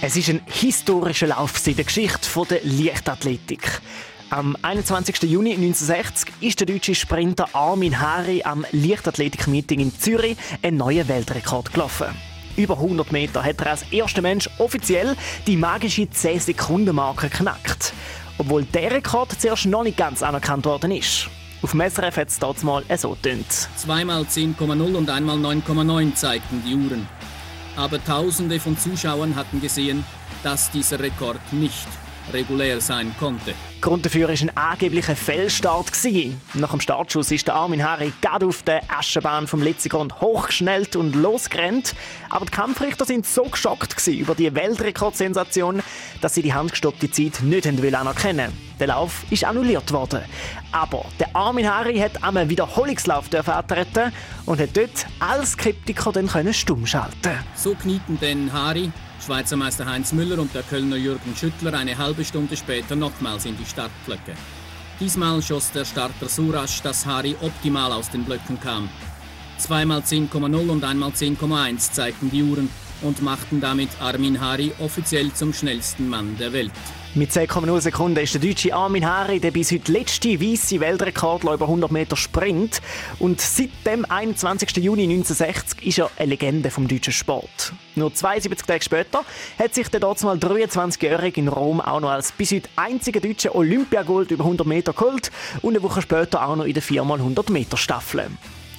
Es ist ein historischer Lauf in der Geschichte der Leichtathletik. Am 21. Juni 1960 ist der deutsche Sprinter Armin Hari am Leichtathletik-Meeting in Zürich einen neuen Weltrekord gelaufen. Über 100 Meter hat er als erster Mensch offiziell die magische 10-Sekunden-Marke geknackt. Obwohl der Rekord zuerst noch nicht ganz anerkannt worden ist. Auf dem SRF hat es dort mal so tönt. Zweimal 10,0 und einmal 9,9 zeigten die Uhren aber Tausende von Zuschauern hatten gesehen, dass dieser Rekord nicht regulär sein konnte. Grund dafür war ein angeblicher Fehlstart. Nach dem Startschuss ist der Armin Harry gerade auf der Aschenbahn vom Letzigrund hochgeschnellt und losgerannt. Aber die Kampfrichter sind so geschockt über die Weltrekordsensation, dass sie die handgestoppte Zeit nicht anerkennen wollten. Der Lauf ist annulliert worden. Aber der Armin Harry hat am Wiederholungslauf antreten und hat dort als Skeptiker dann stumm schalten. So knieten denn Harry, Schweizer Meister Heinz Müller und der Kölner Jürgen Schüttler eine halbe Stunde später nochmals in die Startblöcke. Diesmal schoss der Starter so rasch, dass Harry optimal aus den Blöcken kam. Zweimal 10,0 und einmal 10,1 zeigten die Uhren und machten damit Armin Hari offiziell zum schnellsten Mann der Welt. Mit 10,0 Sekunden ist der deutsche Armin Hari der bis heute letzte weiße Weltrekordler über 100 Meter Sprint. Und seit dem 21. Juni 1960 ist er eine Legende vom deutschen Sport. Nur 72 Tage später hat sich der dort mal 23-Jährige in Rom auch noch als bis heute einziger deutscher Olympiagold über 100 Meter geholt und eine Woche später auch noch in der 4x100 Meter Staffel.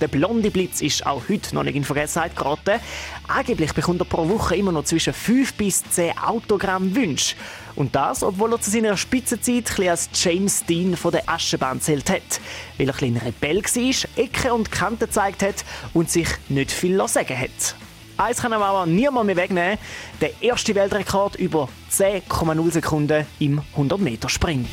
Der blonde Blitz ist auch heute noch nicht in Vergessenheit geraten. Angeblich bekommt er pro Woche immer noch zwischen 5 bis 10 Autogramm Wünsche. Und das, obwohl er zu seiner Spitzenzeit ein als James Dean von der Aschenbahn zählt hat. Weil er ein Rebell war, Ecken und Kanten gezeigt hat und sich nicht viel sagen hat. Eins kann er aber niemand mehr wegnehmen. Der erste Weltrekord über 10,0 Sekunden im 100-Meter-Sprint.